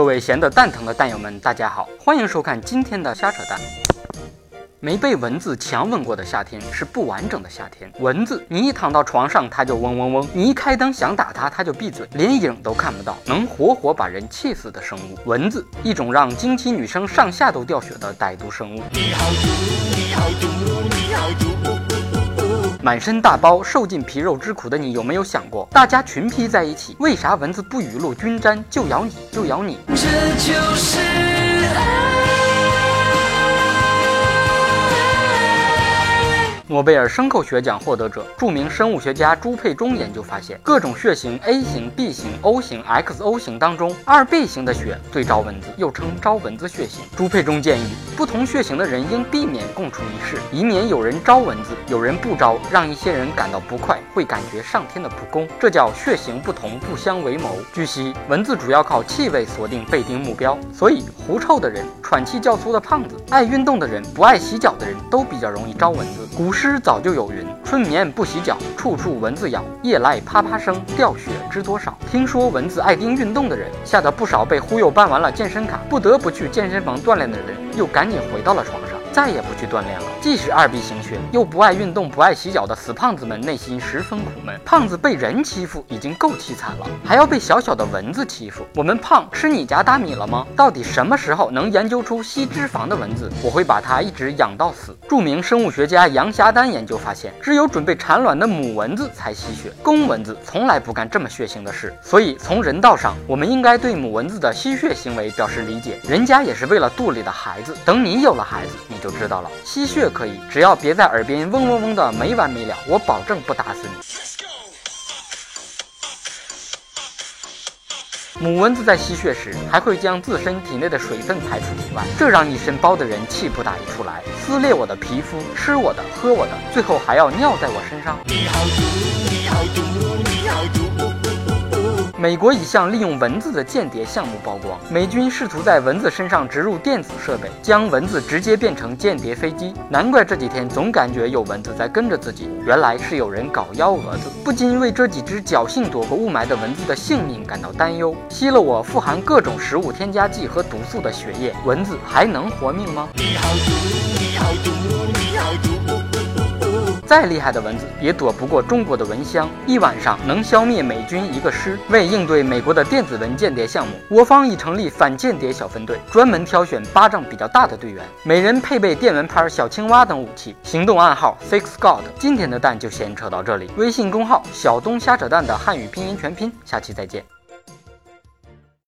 各位闲得蛋疼的蛋友们，大家好，欢迎收看今天的瞎扯淡。没被蚊子强吻过的夏天是不完整的夏天。蚊子，你一躺到床上它就嗡嗡嗡，你一开灯想打它它就闭嘴，连影都看不到，能活活把人气死的生物。蚊子，一种让经期女生上下都掉血的歹毒生物。你好毒，你好毒，你好毒。满身大包、受尽皮肉之苦的你，有没有想过，大家群批在一起，为啥蚊子不雨露均沾，就咬你就咬你？这就是爱。诺贝尔生口学奖获得者、著名生物学家朱佩中研究发现，各种血型 A 型、B 型、O 型、XO 型当中，二 B 型的血最招蚊子，又称招蚊子血型。朱佩中建议，不同血型的人应避免共处一室，以免有人招蚊子，有人不招，让一些人感到不快，会感觉上天的不公。这叫血型不同不相为谋。据悉，蚊子主要靠气味锁定被叮目标，所以狐臭的人、喘气较粗的胖子、爱运动的人、不爱洗脚的人都比较容易招蚊子。古。诗早就有云：“春眠不洗脚，处处蚊子咬。夜来啪啪声，掉血知多少。”听说蚊子爱叮运动的人，吓得不少被忽悠办完了健身卡，不得不去健身房锻炼的人，又赶紧回到了床上。再也不去锻炼了。既是二 B 型血，又不爱运动、不爱洗脚的死胖子们，内心十分苦闷。胖子被人欺负已经够凄惨了，还要被小小的蚊子欺负。我们胖吃你家大米了吗？到底什么时候能研究出吸脂肪的蚊子？我会把它一直养到死。著名生物学家杨霞丹研究发现，只有准备产卵的母蚊子才吸血，公蚊子从来不干这么血腥的事。所以从人道上，我们应该对母蚊子的吸血行为表示理解。人家也是为了肚里的孩子。等你有了孩子，你。就知道了，吸血可以，只要别在耳边嗡嗡嗡的没完没了，我保证不打死你。母蚊子在吸血时，还会将自身体内的水分排出体外，这让一身包的人气不打一处来，撕裂我的皮肤，吃我的，喝我的，最后还要尿在我身上。你好毒，你好毒，你好毒。美国一项利用蚊子的间谍项目曝光，美军试图在蚊子身上植入电子设备，将蚊子直接变成间谍飞机。难怪这几天总感觉有蚊子在跟着自己，原来是有人搞幺蛾子，不禁为这几只侥幸躲过雾霾的蚊子的性命感到担忧。吸了我富含各种食物添加剂和毒素的血液，蚊子还能活命吗？你好毒，你好毒，你好毒。再厉害的蚊子也躲不过中国的蚊香，一晚上能消灭美军一个师。为应对美国的电子蚊间谍项目，我方已成立反间谍小分队，专门挑选巴掌比较大的队员，每人配备电蚊拍、小青蛙等武器，行动暗号 Six God。今天的蛋就先扯到这里，微信公号小东瞎扯蛋的汉语拼音全拼，下期再见。